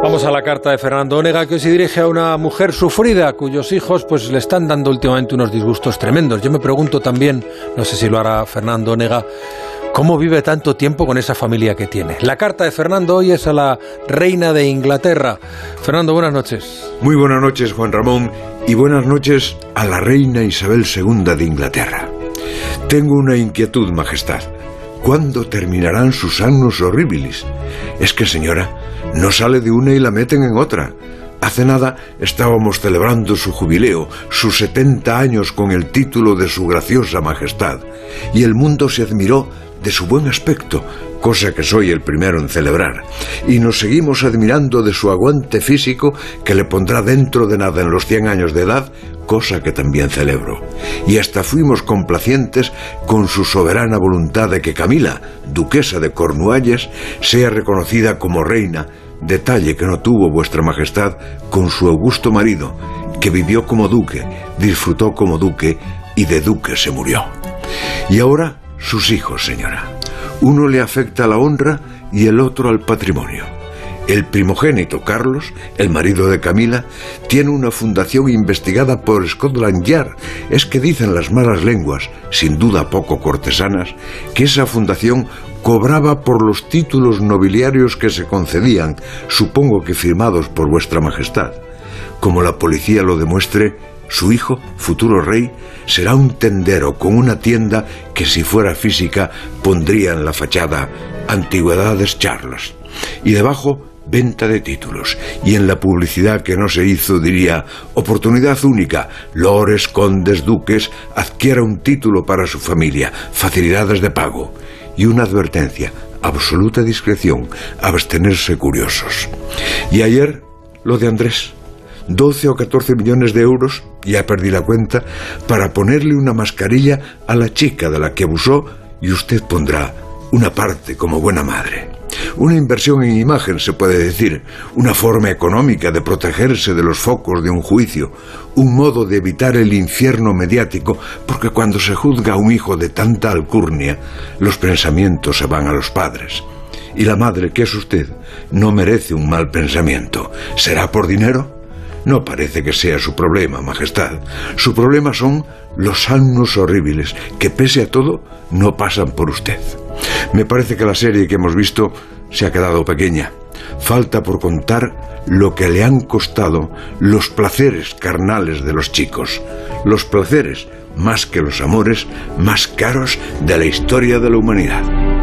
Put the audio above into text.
Vamos a la carta de Fernando Onega que se dirige a una mujer sufrida cuyos hijos pues le están dando últimamente unos disgustos tremendos. Yo me pregunto también, no sé si lo hará Fernando Onega, ¿cómo vive tanto tiempo con esa familia que tiene? La carta de Fernando hoy es a la reina de Inglaterra. Fernando, buenas noches. Muy buenas noches, Juan Ramón, y buenas noches a la reina Isabel II de Inglaterra. Tengo una inquietud, Majestad. ¿Cuándo terminarán sus años horribilis? Es que, señora, no sale de una y la meten en otra. Hace nada estábamos celebrando su jubileo, sus 70 años con el título de su graciosa majestad, y el mundo se admiró de su buen aspecto, cosa que soy el primero en celebrar, y nos seguimos admirando de su aguante físico que le pondrá dentro de nada en los 100 años de edad, cosa que también celebro. Y hasta fuimos complacientes con su soberana voluntad de que Camila, duquesa de Cornualles, sea reconocida como reina, detalle que no tuvo vuestra majestad con su augusto marido, que vivió como duque, disfrutó como duque y de duque se murió. Y ahora sus hijos, señora. Uno le afecta a la honra y el otro al patrimonio. El primogénito Carlos, el marido de Camila, tiene una fundación investigada por Scotland Yard. Es que dicen las malas lenguas, sin duda poco cortesanas, que esa fundación cobraba por los títulos nobiliarios que se concedían, supongo que firmados por vuestra majestad. Como la policía lo demuestre, su hijo, futuro rey, será un tendero con una tienda que si fuera física pondría en la fachada Antigüedades Charles. Y debajo venta de títulos. Y en la publicidad que no se hizo diría oportunidad única, lores, condes, duques, adquiera un título para su familia, facilidades de pago. Y una advertencia, absoluta discreción, abstenerse curiosos. Y ayer, lo de Andrés. 12 o 14 millones de euros, ya perdí la cuenta, para ponerle una mascarilla a la chica de la que abusó y usted pondrá una parte como buena madre. Una inversión en imagen, se puede decir, una forma económica de protegerse de los focos de un juicio, un modo de evitar el infierno mediático, porque cuando se juzga a un hijo de tanta alcurnia, los pensamientos se van a los padres. Y la madre, que es usted, no merece un mal pensamiento. ¿Será por dinero? No parece que sea su problema, Majestad. Su problema son los años horribles, que pese a todo no pasan por usted. Me parece que la serie que hemos visto se ha quedado pequeña. Falta por contar lo que le han costado los placeres carnales de los chicos. Los placeres, más que los amores, más caros de la historia de la humanidad.